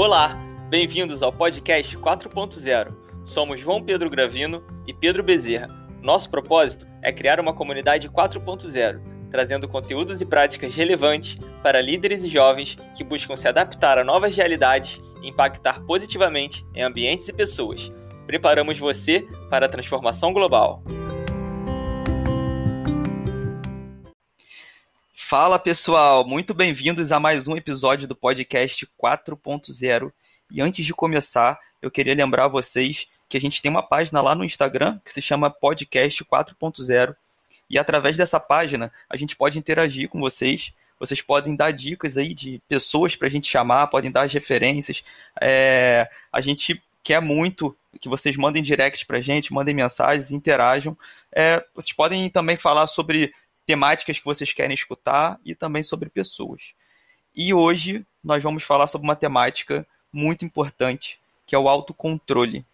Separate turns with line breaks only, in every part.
Olá, bem-vindos ao podcast 4.0. Somos João Pedro Gravino e Pedro Bezerra. Nosso propósito é criar uma comunidade 4.0, trazendo conteúdos e práticas relevantes para líderes e jovens que buscam se adaptar a novas realidades e impactar positivamente em ambientes e pessoas. Preparamos você para a transformação global. Fala pessoal, muito bem-vindos a mais um episódio do podcast 4.0. E antes de começar, eu queria lembrar vocês que a gente tem uma página lá no Instagram que se chama Podcast 4.0. E através dessa página a gente pode interagir com vocês. Vocês podem dar dicas aí de pessoas para a gente chamar, podem dar as referências. É, a gente quer muito que vocês mandem direct para a gente, mandem mensagens, interajam. É, vocês podem também falar sobre temáticas que vocês querem escutar e também sobre pessoas. E hoje nós vamos falar sobre uma temática muito importante, que é o autocontrole.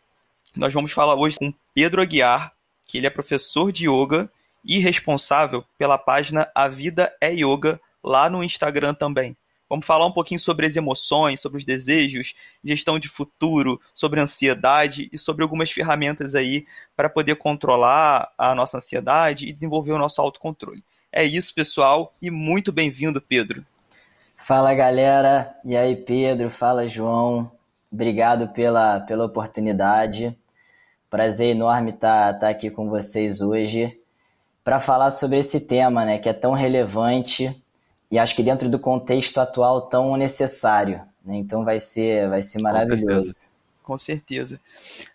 Nós vamos falar hoje com Pedro Aguiar, que ele é professor de yoga e responsável pela página A Vida é Yoga lá no Instagram também. Vamos falar um pouquinho sobre as emoções, sobre os desejos, gestão de futuro, sobre ansiedade e sobre algumas ferramentas aí para poder controlar a nossa ansiedade e desenvolver o nosso autocontrole. É isso, pessoal, e muito bem-vindo, Pedro.
Fala, galera. E aí, Pedro? Fala, João. Obrigado pela, pela oportunidade. Prazer enorme estar tá, tá aqui com vocês hoje para falar sobre esse tema, né, que é tão relevante e acho que dentro do contexto atual tão necessário. Né? Então vai ser, vai ser maravilhoso.
Com certeza. Com certeza.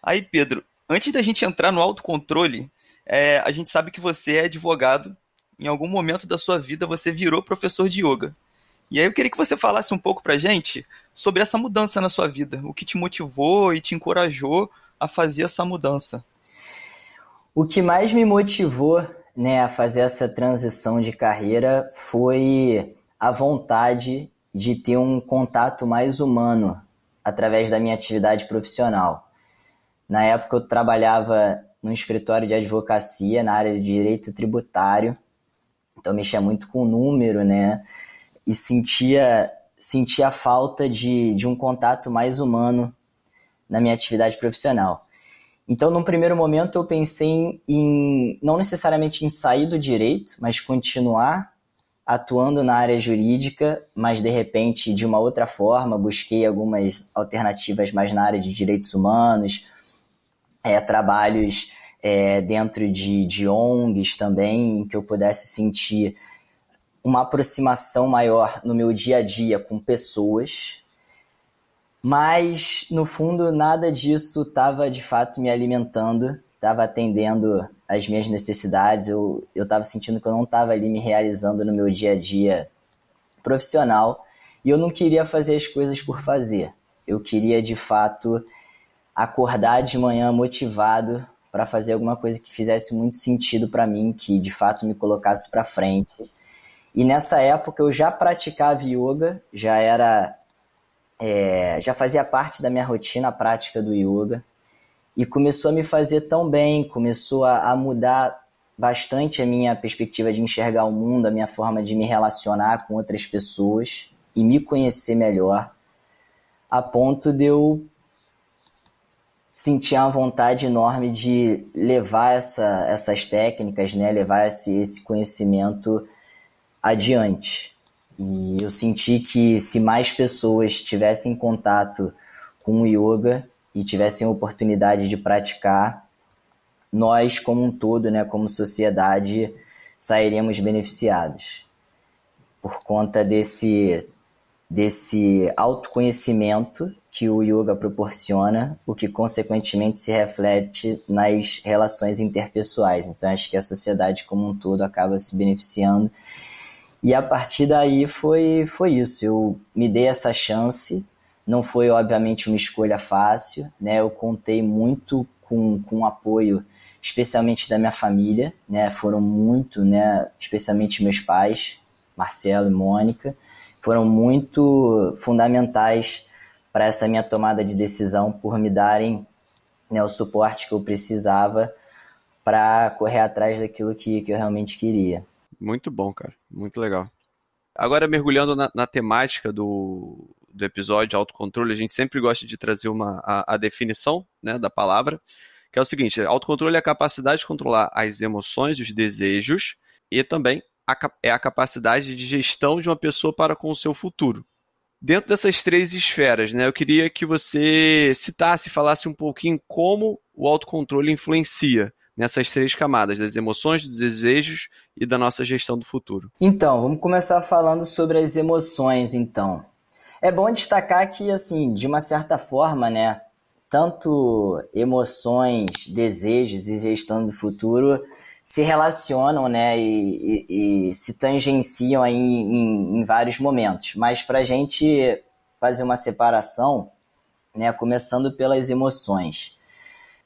Aí, Pedro, antes da gente entrar no autocontrole, é, a gente sabe que você é advogado. Em algum momento da sua vida você virou professor de yoga. E aí eu queria que você falasse um pouco pra gente sobre essa mudança na sua vida. O que te motivou e te encorajou a fazer essa mudança?
O que mais me motivou né, a fazer essa transição de carreira foi a vontade de ter um contato mais humano através da minha atividade profissional. Na época eu trabalhava no escritório de advocacia na área de direito tributário, então mexia muito com o número, né? E sentia sentia a falta de, de um contato mais humano na minha atividade profissional. Então, num primeiro momento, eu pensei em, não necessariamente em sair do direito, mas continuar atuando na área jurídica, mas de repente de uma outra forma. Busquei algumas alternativas mais na área de direitos humanos, é, trabalhos é, dentro de, de ONGs também, que eu pudesse sentir uma aproximação maior no meu dia a dia com pessoas, mas, no fundo, nada disso estava de fato me alimentando, estava atendendo às minhas necessidades. Eu estava sentindo que eu não estava ali me realizando no meu dia a dia profissional e eu não queria fazer as coisas por fazer. Eu queria, de fato, acordar de manhã motivado para fazer alguma coisa que fizesse muito sentido para mim, que de fato me colocasse para frente. E nessa época eu já praticava yoga, já era é, já fazia parte da minha rotina a prática do yoga e começou a me fazer tão bem, começou a, a mudar bastante a minha perspectiva de enxergar o mundo, a minha forma de me relacionar com outras pessoas e me conhecer melhor, a ponto de eu sentir uma vontade enorme de levar essa, essas técnicas, né, levar esse, esse conhecimento adiante. E eu senti que se mais pessoas tivessem contato com o yoga e tivessem a oportunidade de praticar, nós como um todo, né, como sociedade, sairíamos beneficiados. Por conta desse desse autoconhecimento que o yoga proporciona, o que consequentemente se reflete nas relações interpessoais. Então acho que a sociedade como um todo acaba se beneficiando e a partir daí foi, foi isso. Eu me dei essa chance. Não foi, obviamente, uma escolha fácil. Né? Eu contei muito com, com apoio, especialmente da minha família. Né? Foram muito, né? especialmente meus pais, Marcelo e Mônica, foram muito fundamentais para essa minha tomada de decisão, por me darem né, o suporte que eu precisava para correr atrás daquilo que, que eu realmente queria.
Muito bom, cara. Muito legal. Agora, mergulhando na, na temática do,
do episódio, autocontrole, a gente sempre gosta de trazer uma, a, a definição né, da palavra, que é o seguinte: autocontrole é a capacidade de controlar as emoções, os desejos e também a, é a capacidade de gestão de uma pessoa para com o seu futuro. Dentro dessas três esferas, né, eu queria que você citasse, falasse um pouquinho como o autocontrole influencia nessas três camadas, das emoções, dos desejos e da nossa gestão do futuro.
Então, vamos começar falando sobre as emoções, então. É bom destacar que, assim, de uma certa forma, né, tanto emoções, desejos e gestão do futuro se relacionam, né, e, e, e se tangenciam aí em, em, em vários momentos. Mas para a gente fazer uma separação, né, começando pelas emoções.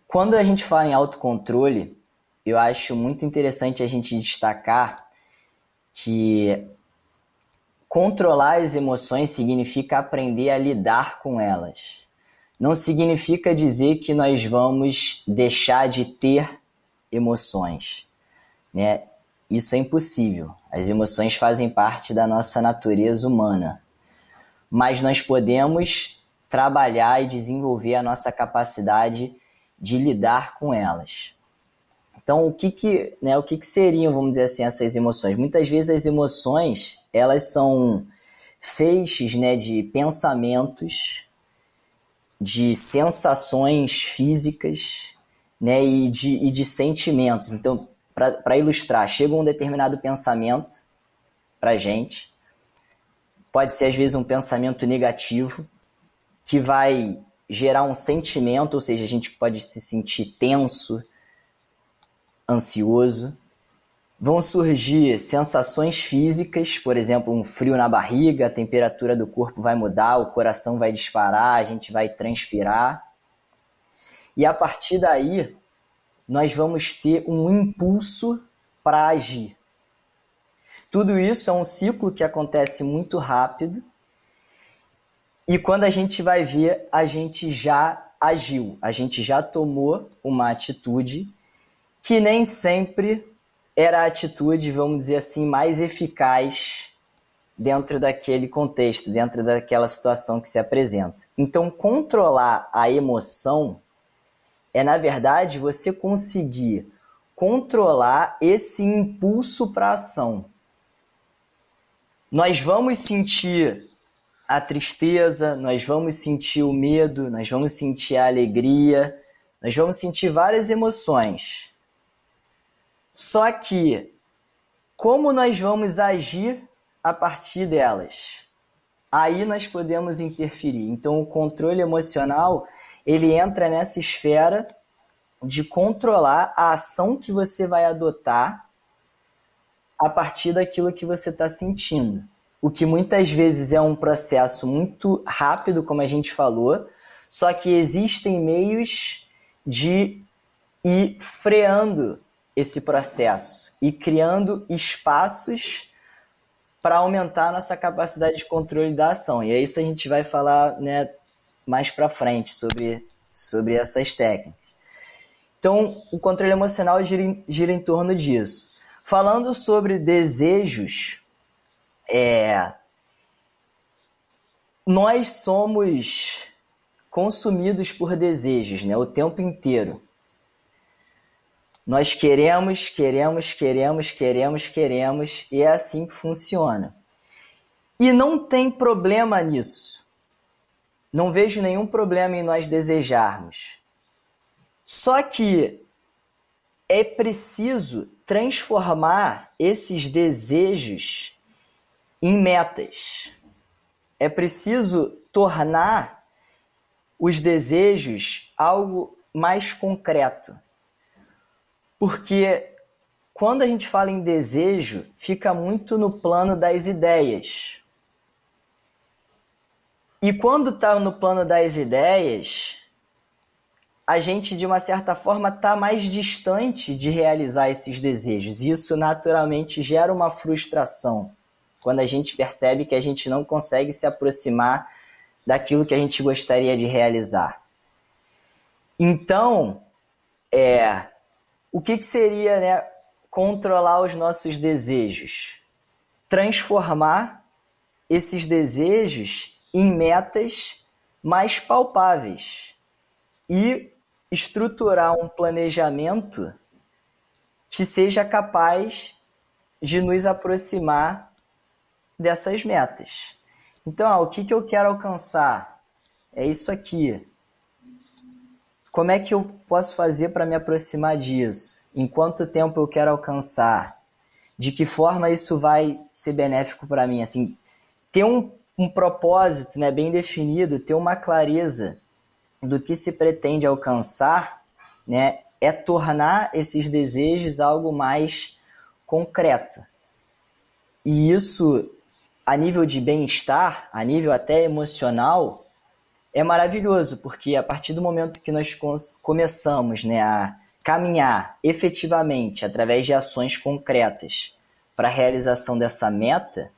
Quando a gente fala em autocontrole, eu acho muito interessante a gente destacar que controlar as emoções significa aprender a lidar com elas. Não significa dizer que nós vamos deixar de ter emoções, né? Isso é impossível. As emoções fazem parte da nossa natureza humana. Mas nós podemos trabalhar e desenvolver a nossa capacidade de lidar com elas. Então, o que que, né, o que que seriam, vamos dizer assim, essas emoções? Muitas vezes as emoções, elas são feixes, né, de pensamentos, de sensações físicas, né, e de, e de sentimentos. Então, para ilustrar, chega um determinado pensamento para gente, pode ser às vezes um pensamento negativo, que vai gerar um sentimento, ou seja, a gente pode se sentir tenso, ansioso. Vão surgir sensações físicas, por exemplo, um frio na barriga, a temperatura do corpo vai mudar, o coração vai disparar, a gente vai transpirar. E a partir daí, nós vamos ter um impulso para agir. Tudo isso é um ciclo que acontece muito rápido e quando a gente vai ver, a gente já agiu, a gente já tomou uma atitude que nem sempre era a atitude, vamos dizer assim, mais eficaz dentro daquele contexto, dentro daquela situação que se apresenta. Então, controlar a emoção é, na verdade, você conseguir controlar esse impulso para ação. Nós vamos sentir a tristeza, nós vamos sentir o medo, nós vamos sentir a alegria, nós vamos sentir várias emoções. Só que, como nós vamos agir a partir delas? Aí nós podemos interferir. Então, o controle emocional ele entra nessa esfera de controlar a ação que você vai adotar a partir daquilo que você está sentindo o que muitas vezes é um processo muito rápido, como a gente falou, só que existem meios de ir freando esse processo e criando espaços para aumentar a nossa capacidade de controle da ação. E é isso que a gente vai falar né, mais para frente sobre, sobre essas técnicas. Então, o controle emocional gira gira em torno disso. Falando sobre desejos, é, nós somos consumidos por desejos, né? O tempo inteiro. Nós queremos, queremos, queremos, queremos, queremos, e é assim que funciona. E não tem problema nisso. Não vejo nenhum problema em nós desejarmos. Só que é preciso transformar esses desejos em metas. É preciso tornar os desejos algo mais concreto. Porque quando a gente fala em desejo, fica muito no plano das ideias. E quando está no plano das ideias, a gente, de uma certa forma, está mais distante de realizar esses desejos. Isso naturalmente gera uma frustração quando a gente percebe que a gente não consegue se aproximar daquilo que a gente gostaria de realizar. Então, é, o que, que seria né, controlar os nossos desejos? Transformar esses desejos em metas mais palpáveis e estruturar um planejamento que seja capaz de nos aproximar dessas metas. Então, ah, o que, que eu quero alcançar? É isso aqui. Como é que eu posso fazer para me aproximar disso? Em quanto tempo eu quero alcançar? De que forma isso vai ser benéfico para mim? Assim, ter um, um propósito né, bem definido, ter uma clareza do que se pretende alcançar, né, é tornar esses desejos algo mais concreto. E isso, a nível de bem-estar, a nível até emocional, é maravilhoso, porque a partir do momento que nós começamos né, a caminhar efetivamente através de ações concretas para a realização dessa meta,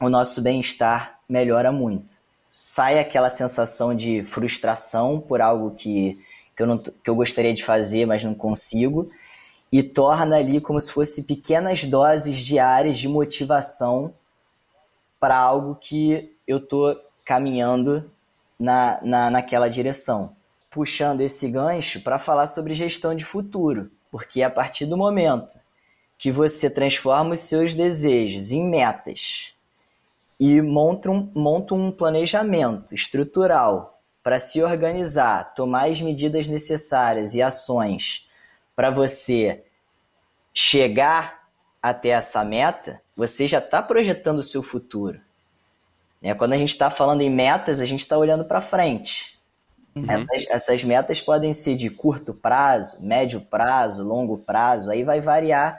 o nosso bem-estar melhora muito. Sai aquela sensação de frustração por algo que, que, eu não, que eu gostaria de fazer, mas não consigo, e torna ali como se fosse pequenas doses diárias de motivação para algo que eu estou caminhando na, na, naquela direção. Puxando esse gancho para falar sobre gestão de futuro, porque a partir do momento que você transforma os seus desejos em metas e monta um, monta um planejamento estrutural para se organizar, tomar as medidas necessárias e ações para você chegar até essa meta, você já está projetando o seu futuro. Né? Quando a gente está falando em metas, a gente está olhando para frente. Uhum. Essas, essas metas podem ser de curto prazo, médio prazo, longo prazo, aí vai variar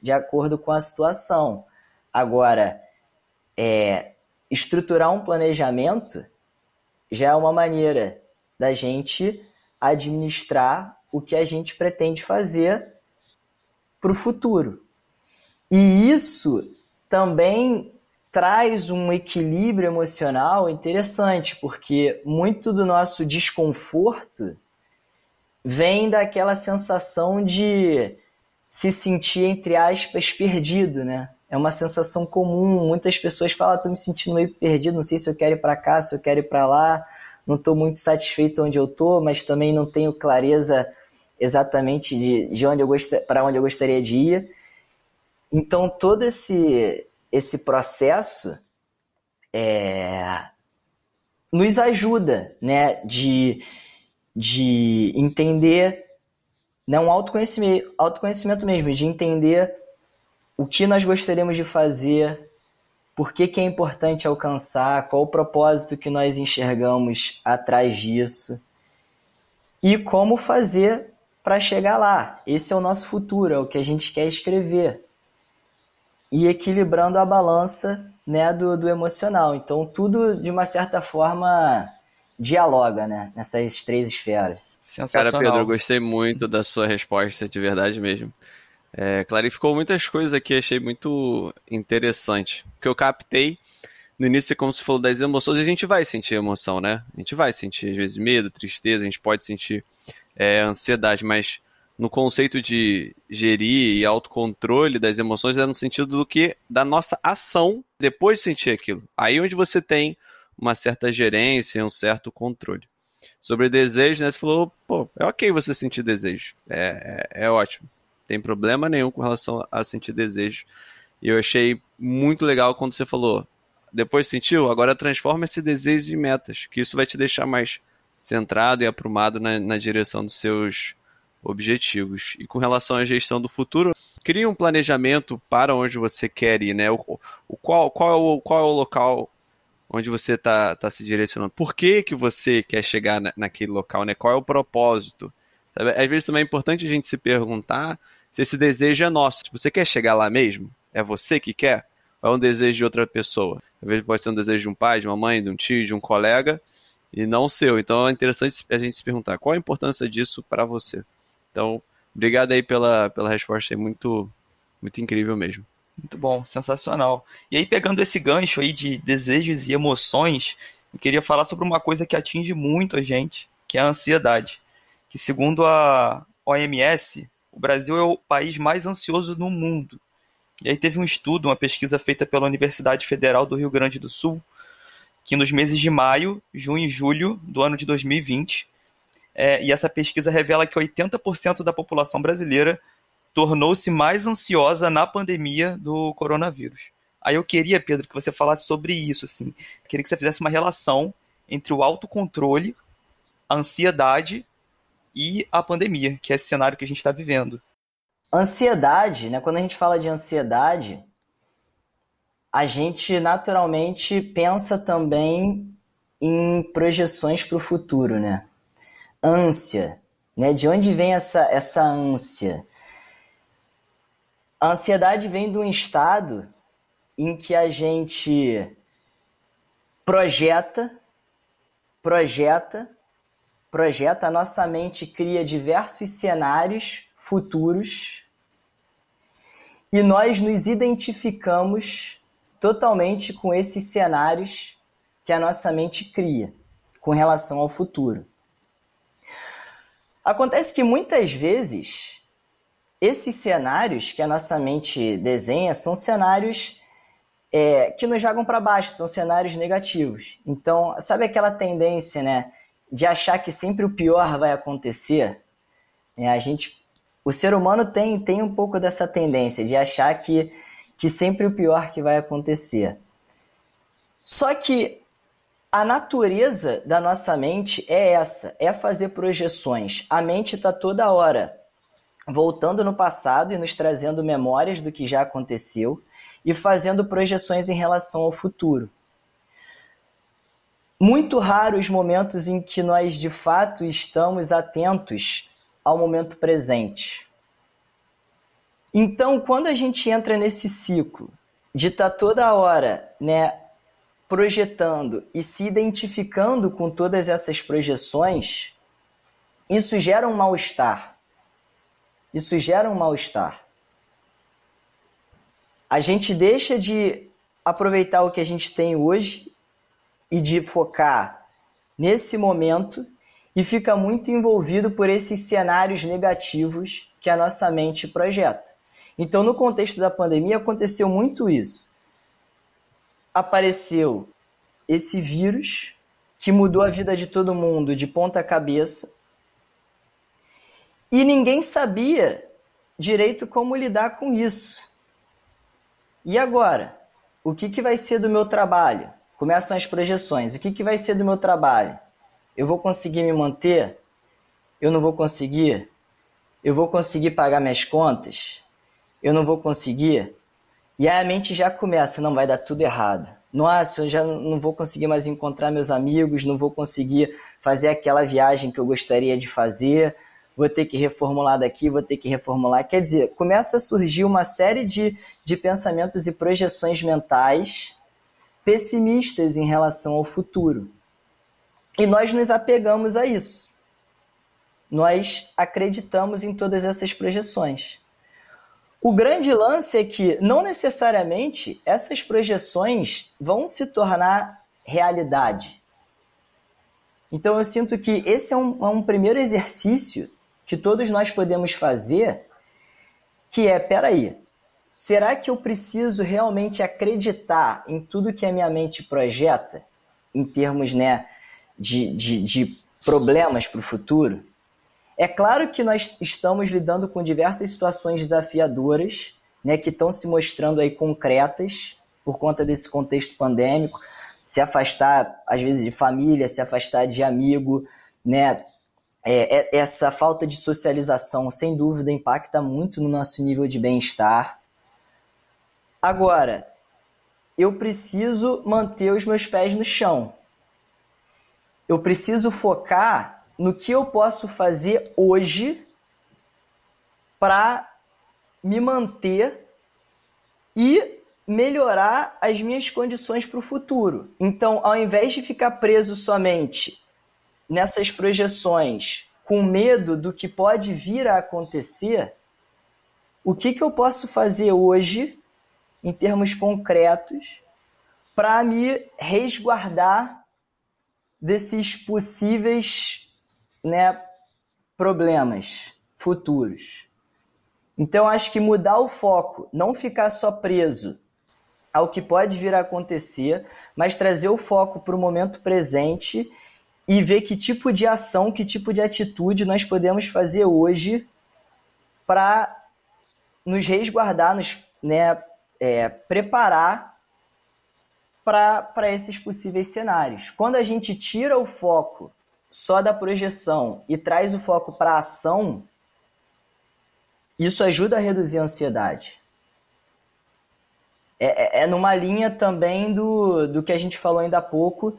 de acordo com a situação. Agora, é, estruturar um planejamento já é uma maneira da gente administrar o que a gente pretende fazer para o futuro. E isso também traz um equilíbrio emocional interessante, porque muito do nosso desconforto vem daquela sensação de se sentir, entre aspas, perdido, né? É uma sensação comum. Muitas pessoas falam: estou ah, me sentindo meio perdido, não sei se eu quero ir para cá, se eu quero ir para lá, não estou muito satisfeito onde eu estou, mas também não tenho clareza exatamente de, de onde eu para onde eu gostaria de ir. Então, todo esse esse processo é, nos ajuda né, de, de entender, né, um autoconhecimento, autoconhecimento mesmo, de entender o que nós gostaríamos de fazer, por que, que é importante alcançar, qual o propósito que nós enxergamos atrás disso e como fazer para chegar lá. Esse é o nosso futuro, é o que a gente quer escrever e equilibrando a balança né, do, do emocional. Então, tudo, de uma certa forma, dialoga né, nessas três esferas.
Cara, Pedro, eu gostei muito da sua resposta, de verdade mesmo. É, clarificou muitas coisas aqui, achei muito interessante. O que eu captei no início, como se falou das emoções, a gente vai sentir emoção, né? A gente vai sentir, às vezes, medo, tristeza, a gente pode sentir é, ansiedade, mas no conceito de gerir e autocontrole das emoções é no sentido do que da nossa ação depois de sentir aquilo. Aí onde você tem uma certa gerência, um certo controle. Sobre desejo, né? Você falou, pô, é ok você sentir desejo. É, é, é ótimo. Tem problema nenhum com relação a sentir desejo. E eu achei muito legal quando você falou, depois sentiu, agora transforma esse desejo em metas, que isso vai te deixar mais centrado e aprumado na, na direção dos seus objetivos. E com relação à gestão do futuro, crie um planejamento para onde você quer ir, né? O, o qual, qual, é o, qual é o local onde você está tá se direcionando? Por que, que você quer chegar na, naquele local, né? Qual é o propósito? Sabe? Às vezes também é importante a gente se perguntar se esse desejo é nosso. Tipo, você quer chegar lá mesmo? É você que quer? Ou é um desejo de outra pessoa? Às vezes pode ser um desejo de um pai, de uma mãe, de um tio, de um colega, e não seu. Então é interessante a gente se perguntar qual a importância disso para você. Então, obrigado aí pela, pela resposta, é muito, muito incrível mesmo.
Muito bom, sensacional. E aí, pegando esse gancho aí de desejos e emoções, eu queria falar sobre uma coisa que atinge muito a gente, que é a ansiedade. Que segundo a OMS, o Brasil é o país mais ansioso no mundo. E aí teve um estudo, uma pesquisa feita pela Universidade Federal do Rio Grande do Sul, que nos meses de maio, junho e julho do ano de 2020, é, e essa pesquisa revela que 80% da população brasileira tornou-se mais ansiosa na pandemia do coronavírus. Aí eu queria, Pedro, que você falasse sobre isso, assim. Eu queria que você fizesse uma relação entre o autocontrole, a ansiedade e a pandemia, que é esse cenário que a gente está vivendo.
Ansiedade, né? Quando a gente fala de ansiedade, a gente naturalmente pensa também em projeções para o futuro, né? Ânsia, né? De onde vem essa, essa ânsia? A ansiedade vem de um estado em que a gente projeta, projeta, projeta, a nossa mente cria diversos cenários futuros e nós nos identificamos totalmente com esses cenários que a nossa mente cria com relação ao futuro. Acontece que muitas vezes esses cenários que a nossa mente desenha são cenários é, que nos jogam para baixo, são cenários negativos. Então, sabe aquela tendência, né, de achar que sempre o pior vai acontecer? É, a gente, o ser humano tem, tem um pouco dessa tendência de achar que que sempre o pior que vai acontecer. Só que a natureza da nossa mente é essa, é fazer projeções. A mente está toda hora voltando no passado e nos trazendo memórias do que já aconteceu e fazendo projeções em relação ao futuro. Muito raros os momentos em que nós de fato estamos atentos ao momento presente. Então, quando a gente entra nesse ciclo de estar tá toda hora, né, projetando e se identificando com todas essas projeções, isso gera um mal-estar. Isso gera um mal-estar. A gente deixa de aproveitar o que a gente tem hoje e de focar nesse momento e fica muito envolvido por esses cenários negativos que a nossa mente projeta. Então, no contexto da pandemia, aconteceu muito isso. Apareceu esse vírus que mudou a vida de todo mundo de ponta cabeça e ninguém sabia direito como lidar com isso. E agora? O que, que vai ser do meu trabalho? Começam as projeções. O que, que vai ser do meu trabalho? Eu vou conseguir me manter? Eu não vou conseguir? Eu vou conseguir pagar minhas contas? eu não vou conseguir. E aí a mente já começa, não vai dar tudo errado. Nossa, eu já não vou conseguir mais encontrar meus amigos, não vou conseguir fazer aquela viagem que eu gostaria de fazer, vou ter que reformular daqui, vou ter que reformular. Quer dizer, começa a surgir uma série de, de pensamentos e projeções mentais pessimistas em relação ao futuro. E nós nos apegamos a isso. Nós acreditamos em todas essas projeções. O grande lance é que não necessariamente essas projeções vão se tornar realidade. Então eu sinto que esse é um, é um primeiro exercício que todos nós podemos fazer, que é, peraí, será que eu preciso realmente acreditar em tudo que a minha mente projeta, em termos né, de, de, de problemas para o futuro? É claro que nós estamos lidando com diversas situações desafiadoras, né, que estão se mostrando aí concretas por conta desse contexto pandêmico, se afastar às vezes de família, se afastar de amigo, né? É, é, essa falta de socialização, sem dúvida, impacta muito no nosso nível de bem-estar. Agora, eu preciso manter os meus pés no chão. Eu preciso focar no que eu posso fazer hoje para me manter e melhorar as minhas condições para o futuro. Então, ao invés de ficar preso somente nessas projeções, com medo do que pode vir a acontecer, o que, que eu posso fazer hoje, em termos concretos, para me resguardar desses possíveis né, problemas futuros. Então, acho que mudar o foco, não ficar só preso ao que pode vir a acontecer, mas trazer o foco para o momento presente e ver que tipo de ação, que tipo de atitude nós podemos fazer hoje para nos resguardar, nos né, é, preparar para esses possíveis cenários. Quando a gente tira o foco só da projeção e traz o foco para a ação, isso ajuda a reduzir a ansiedade. É, é, é numa linha também do, do que a gente falou ainda há pouco,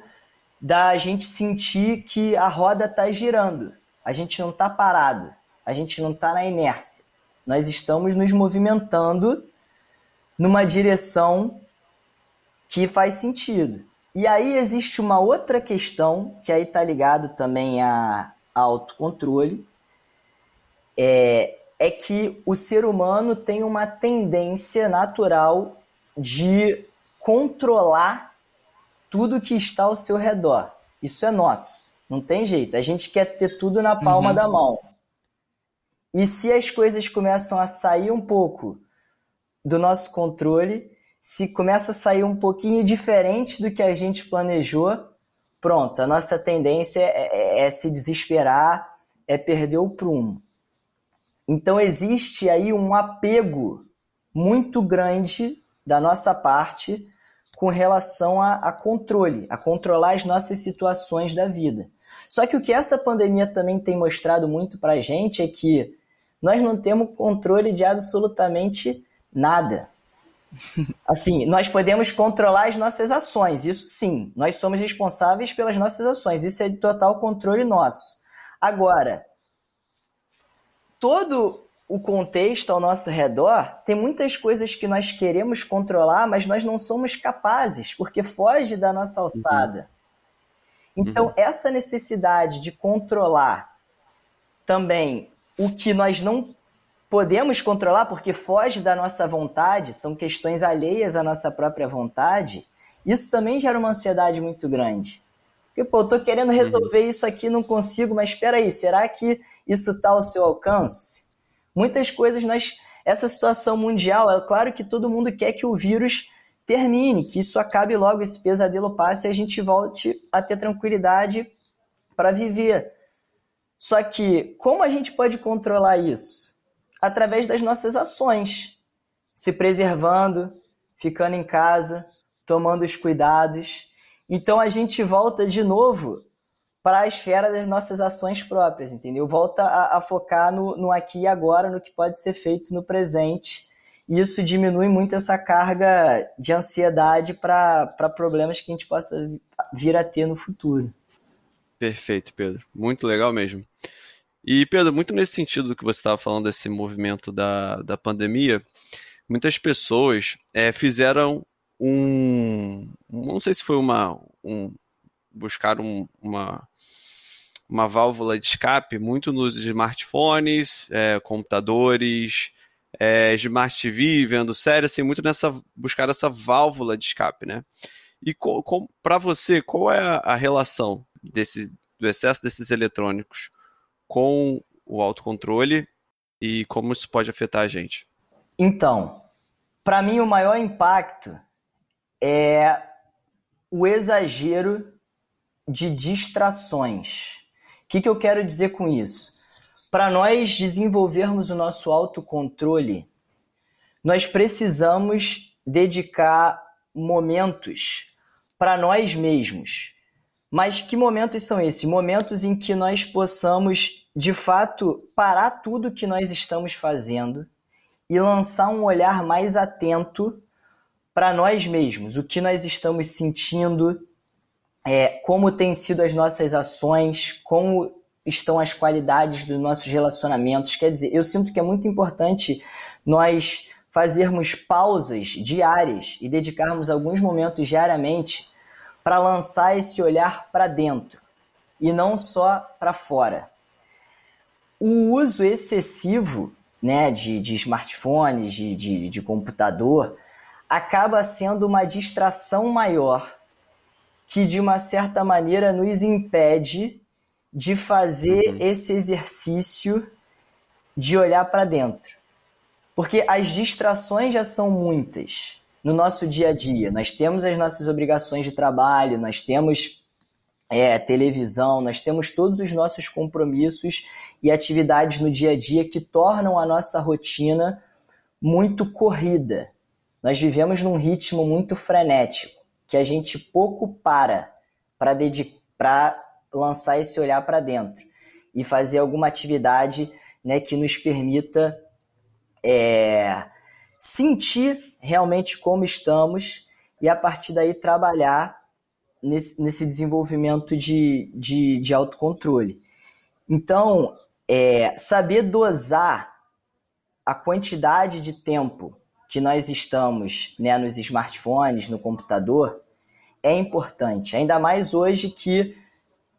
da gente sentir que a roda está girando. A gente não está parado. A gente não está na inércia. Nós estamos nos movimentando numa direção que faz sentido. E aí existe uma outra questão que aí está ligado também a, a autocontrole, é, é que o ser humano tem uma tendência natural de controlar tudo que está ao seu redor. Isso é nosso. Não tem jeito. A gente quer ter tudo na palma uhum. da mão. E se as coisas começam a sair um pouco do nosso controle, se começa a sair um pouquinho diferente do que a gente planejou, pronto, a nossa tendência é, é, é se desesperar, é perder o prumo. Então existe aí um apego muito grande da nossa parte com relação a, a, controle, a controlar as nossas situações da vida. Só que o que essa pandemia também tem mostrado muito para a gente é que nós não temos controle de absolutamente nada. Assim, nós podemos controlar as nossas ações, isso sim. Nós somos responsáveis pelas nossas ações, isso é de total controle nosso. Agora, todo o contexto ao nosso redor, tem muitas coisas que nós queremos controlar, mas nós não somos capazes, porque foge da nossa alçada. Uhum. Então, uhum. essa necessidade de controlar também o que nós não podemos controlar, porque foge da nossa vontade, são questões alheias à nossa própria vontade, isso também gera uma ansiedade muito grande. Porque, pô, eu tô querendo resolver uhum. isso aqui, não consigo, mas espera aí, será que isso está ao seu alcance? Muitas coisas nós. Essa situação mundial, é claro que todo mundo quer que o vírus termine, que isso acabe logo, esse pesadelo passe e a gente volte a ter tranquilidade para viver. Só que como a gente pode controlar isso? Através das nossas ações, se preservando, ficando em casa, tomando os cuidados. Então a gente volta de novo para a esfera das nossas ações próprias, entendeu? Volta a, a focar no, no, aqui e agora, no que pode ser feito no presente. E isso diminui muito essa carga de ansiedade para problemas que a gente possa vir a ter no futuro.
Perfeito, Pedro. Muito legal mesmo. E, Pedro, muito nesse sentido do que você estava falando desse movimento da, da pandemia, muitas pessoas é, fizeram um. Não sei se foi uma. Um, buscaram uma uma válvula de escape muito nos smartphones, é, computadores, é, Smart TV, vendo série, assim, muito nessa buscar essa válvula de escape, né? E para você, qual é a, a relação desse, do excesso desses eletrônicos com o autocontrole e como isso pode afetar a gente?
Então, para mim o maior impacto é o exagero de distrações que, que eu quero dizer com isso? Para nós desenvolvermos o nosso autocontrole, nós precisamos dedicar momentos para nós mesmos. Mas que momentos são esses? Momentos em que nós possamos, de fato, parar tudo que nós estamos fazendo e lançar um olhar mais atento para nós mesmos, o que nós estamos sentindo, é, como têm sido as nossas ações, como estão as qualidades dos nossos relacionamentos. Quer dizer, eu sinto que é muito importante nós fazermos pausas diárias e dedicarmos alguns momentos diariamente para lançar esse olhar para dentro e não só para fora. O uso excessivo né, de, de smartphones, de, de, de computador, acaba sendo uma distração maior que de uma certa maneira nos impede de fazer uhum. esse exercício de olhar para dentro. Porque as distrações já são muitas. no nosso dia a dia. Nós temos as nossas obrigações de trabalho, nós temos é, televisão, nós temos todos os nossos compromissos e atividades no dia a dia que tornam a nossa rotina muito corrida. Nós vivemos num ritmo muito frenético, que a gente pouco para para lançar esse olhar para dentro e fazer alguma atividade né, que nos permita é, sentir realmente como estamos e a partir daí trabalhar nesse, nesse desenvolvimento de, de, de autocontrole. Então, é, saber dosar a quantidade de tempo que nós estamos né, nos smartphones, no computador, é importante. Ainda mais hoje que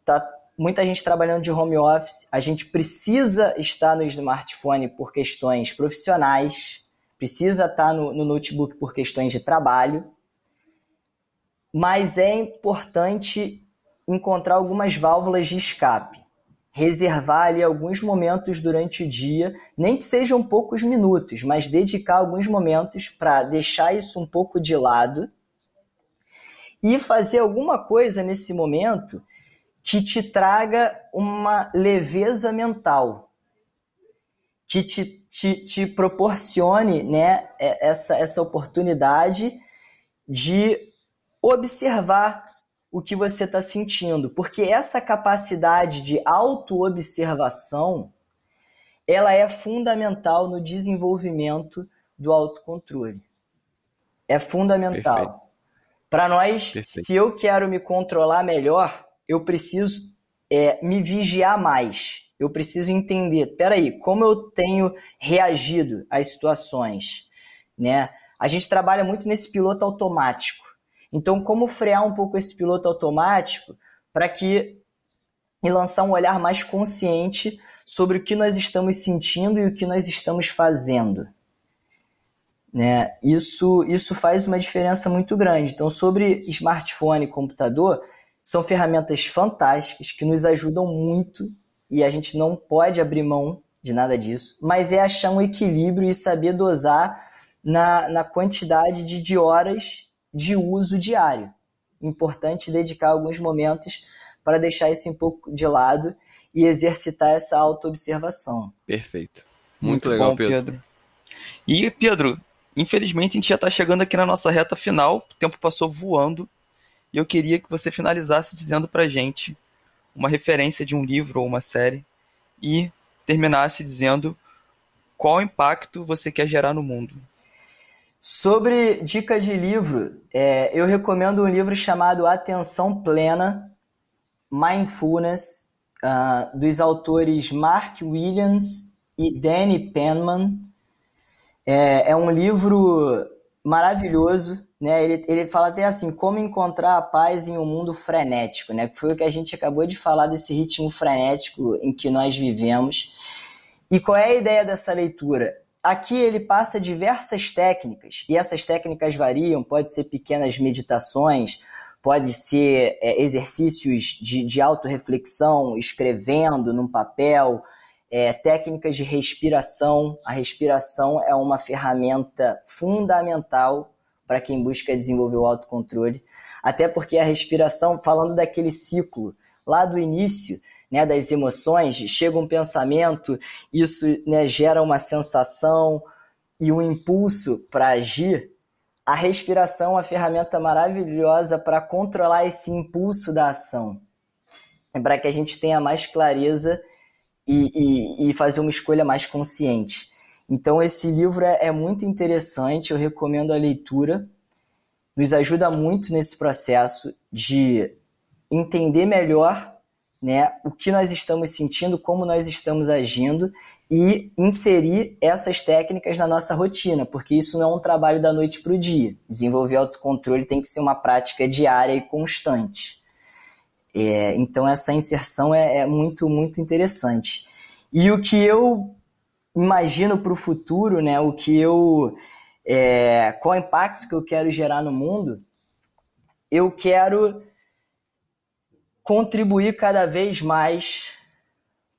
tá muita gente trabalhando de home office, a gente precisa estar no smartphone por questões profissionais, precisa estar no, no notebook por questões de trabalho, mas é importante encontrar algumas válvulas de escape. Reservar ali alguns momentos durante o dia, nem que sejam poucos minutos, mas dedicar alguns momentos para deixar isso um pouco de lado e fazer alguma coisa nesse momento que te traga uma leveza mental, que te, te, te proporcione né, é, essa, essa oportunidade de observar o que você está sentindo, porque essa capacidade de autoobservação ela é fundamental no desenvolvimento do autocontrole. É fundamental. Para nós, Perfeito. se eu quero me controlar melhor, eu preciso é, me vigiar mais. Eu preciso entender, peraí, como eu tenho reagido às situações, né? A gente trabalha muito nesse piloto automático. Então, como frear um pouco esse piloto automático para que e lançar um olhar mais consciente sobre o que nós estamos sentindo e o que nós estamos fazendo. Né? Isso, isso faz uma diferença muito grande. Então, sobre smartphone e computador, são ferramentas fantásticas que nos ajudam muito e a gente não pode abrir mão de nada disso, mas é achar um equilíbrio e saber dosar na, na quantidade de, de horas de uso diário. Importante dedicar alguns momentos para deixar isso um pouco de lado e exercitar essa autoobservação.
Perfeito. Muito, Muito legal, bom, Pedro. Pedro.
E, Pedro, infelizmente a gente já está chegando aqui na nossa reta final, o tempo passou voando. E eu queria que você finalizasse dizendo pra gente uma referência de um livro ou uma série e terminasse dizendo qual impacto você quer gerar no mundo.
Sobre dica de livro, é, eu recomendo um livro chamado Atenção Plena, Mindfulness, uh, dos autores Mark Williams e Danny Penman. É, é um livro maravilhoso né? Ele, ele fala até assim, como encontrar a paz em um mundo frenético, né? Que foi o que a gente acabou de falar desse ritmo frenético em que nós vivemos. E qual é a ideia dessa leitura? Aqui ele passa diversas técnicas, e essas técnicas variam, pode ser pequenas meditações, pode ser é, exercícios de, de autorreflexão, escrevendo num papel, é, técnicas de respiração. A respiração é uma ferramenta fundamental para quem busca desenvolver o autocontrole. Até porque a respiração, falando daquele ciclo lá do início, né, das emoções, chega um pensamento, isso né, gera uma sensação e um impulso para agir. A respiração é uma ferramenta maravilhosa para controlar esse impulso da ação, para que a gente tenha mais clareza e, e, e fazer uma escolha mais consciente. Então, esse livro é, é muito interessante, eu recomendo a leitura. Nos ajuda muito nesse processo de entender melhor né, o que nós estamos sentindo, como nós estamos agindo e inserir essas técnicas na nossa rotina, porque isso não é um trabalho da noite para o dia. Desenvolver autocontrole tem que ser uma prática diária e constante. É, então, essa inserção é, é muito, muito interessante. E o que eu imagino para o futuro, né, o que eu, é, qual o impacto que eu quero gerar no mundo, eu quero contribuir cada vez mais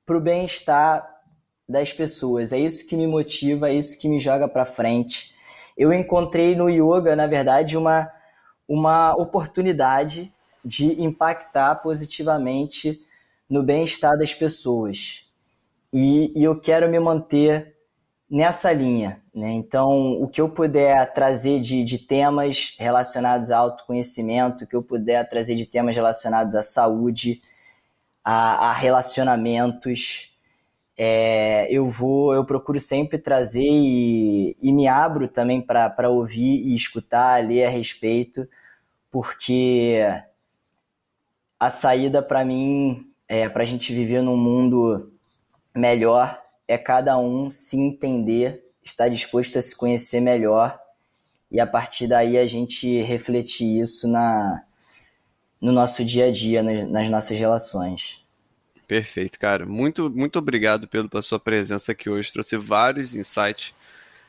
para o bem-estar das pessoas. É isso que me motiva, é isso que me joga para frente. eu encontrei no yoga, na verdade, uma, uma oportunidade de impactar positivamente no bem-estar das pessoas. E, e, eu quero me manter nessa linha. Né? Então, o que eu puder trazer de, de temas relacionados a autoconhecimento, o que eu puder trazer de temas relacionados à saúde, a, a relacionamentos, é, eu vou, eu procuro sempre trazer e, e me abro também para ouvir e escutar, ler a respeito, porque a saída para mim, é, para a gente viver num mundo melhor, é cada um se entender, estar disposto a se conhecer melhor e a partir daí a gente refletir isso na, no nosso dia a dia, nas, nas nossas relações.
Perfeito, cara. Muito, muito obrigado Pedro pela sua presença aqui hoje. Trouxe vários insights.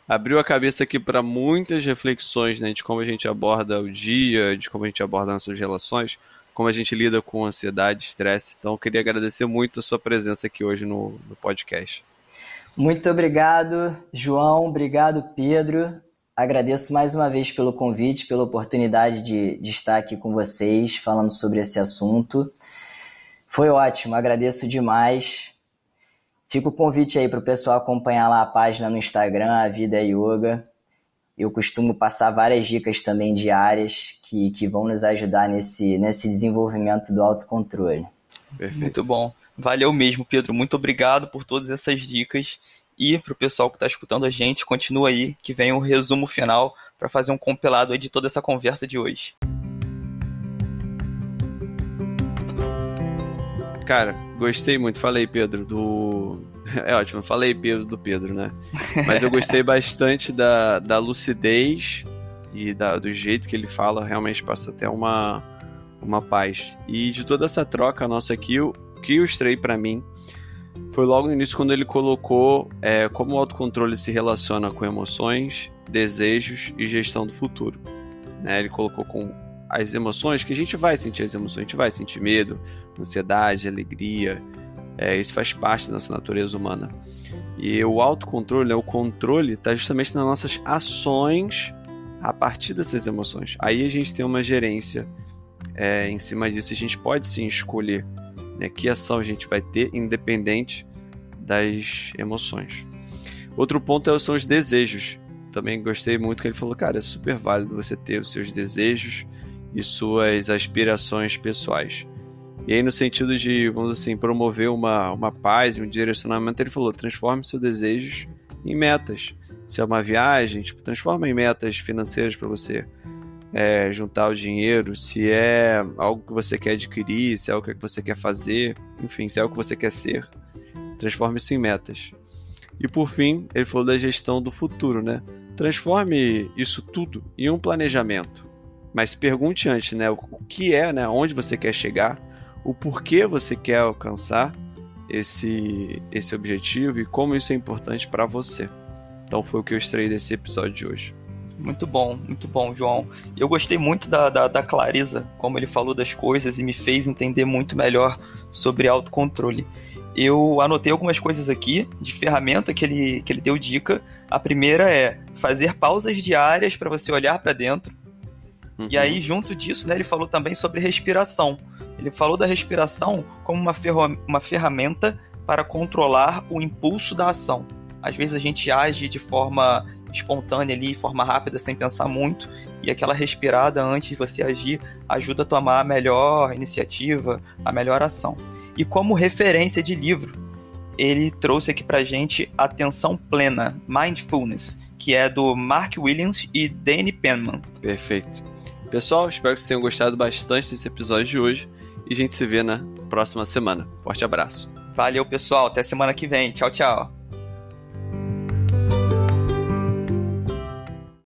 Abriu a cabeça aqui para muitas reflexões né, de como a gente aborda o dia, de como a gente aborda nossas relações, como a gente lida com ansiedade, estresse. Então, queria agradecer muito a sua presença aqui hoje no, no podcast.
Muito obrigado, João. Obrigado, Pedro. Agradeço mais uma vez pelo convite, pela oportunidade de, de estar aqui com vocês falando sobre esse assunto. Foi ótimo, agradeço demais. Fica o convite aí para o pessoal acompanhar lá a página no Instagram, A Vida é Yoga. Eu costumo passar várias dicas também diárias que, que vão nos ajudar nesse, nesse desenvolvimento do autocontrole.
Perfeito. Muito bom. Valeu mesmo, Pedro. Muito obrigado por todas essas dicas. E para o pessoal que está escutando a gente, continua aí que vem o um resumo final para fazer um compilado aí de toda essa conversa de hoje.
Cara, gostei muito. Falei, Pedro, do. É ótimo, falei Pedro do Pedro, né? Mas eu gostei bastante da, da lucidez e da, do jeito que ele fala, realmente passa até uma, uma paz. E de toda essa troca nossa aqui, o que eu extraí para mim foi logo no início quando ele colocou é, como o autocontrole se relaciona com emoções, desejos e gestão do futuro. Né? Ele colocou com as emoções, que a gente vai sentir as emoções, a gente vai sentir medo, ansiedade, alegria, é, isso faz parte da nossa natureza humana. E o autocontrole, né, o controle, está justamente nas nossas ações a partir dessas emoções. Aí a gente tem uma gerência é, em cima disso, a gente pode sim escolher né, que ação a gente vai ter, independente das emoções. Outro ponto é são os desejos. Também gostei muito que ele falou, cara, é super válido você ter os seus desejos, e suas aspirações pessoais. E aí, no sentido de, vamos assim, promover uma, uma paz um direcionamento, ele falou: transforme seus desejos em metas. Se é uma viagem, tipo, transforma em metas financeiras para você é, juntar o dinheiro. Se é algo que você quer adquirir, se é algo que você quer fazer, enfim, se é algo que você quer ser, transforme isso em metas. E por fim, ele falou da gestão do futuro, né? Transforme isso tudo em um planejamento. Mas pergunte antes, né? O que é, né? Onde você quer chegar, o porquê você quer alcançar esse, esse objetivo e como isso é importante para você. Então foi o que eu extraí desse episódio de hoje.
Muito bom, muito bom, João. Eu gostei muito da, da, da, clareza, como ele falou das coisas e me fez entender muito melhor sobre autocontrole. Eu anotei algumas coisas aqui de ferramenta que ele, que ele deu dica. A primeira é fazer pausas diárias para você olhar para dentro Uhum. E aí, junto disso, né, ele falou também sobre respiração. Ele falou da respiração como uma, uma ferramenta para controlar o impulso da ação. Às vezes a gente age de forma espontânea ali, de forma rápida, sem pensar muito, e aquela respirada antes de você agir ajuda a tomar a melhor iniciativa, a melhor ação. E como referência de livro, ele trouxe aqui pra gente Atenção Plena, Mindfulness, que é do Mark Williams e Danny Penman.
Perfeito. Pessoal, espero que vocês tenham gostado bastante desse episódio de hoje e a gente se vê na próxima semana. Forte abraço.
Valeu, pessoal. Até semana que vem. Tchau, tchau.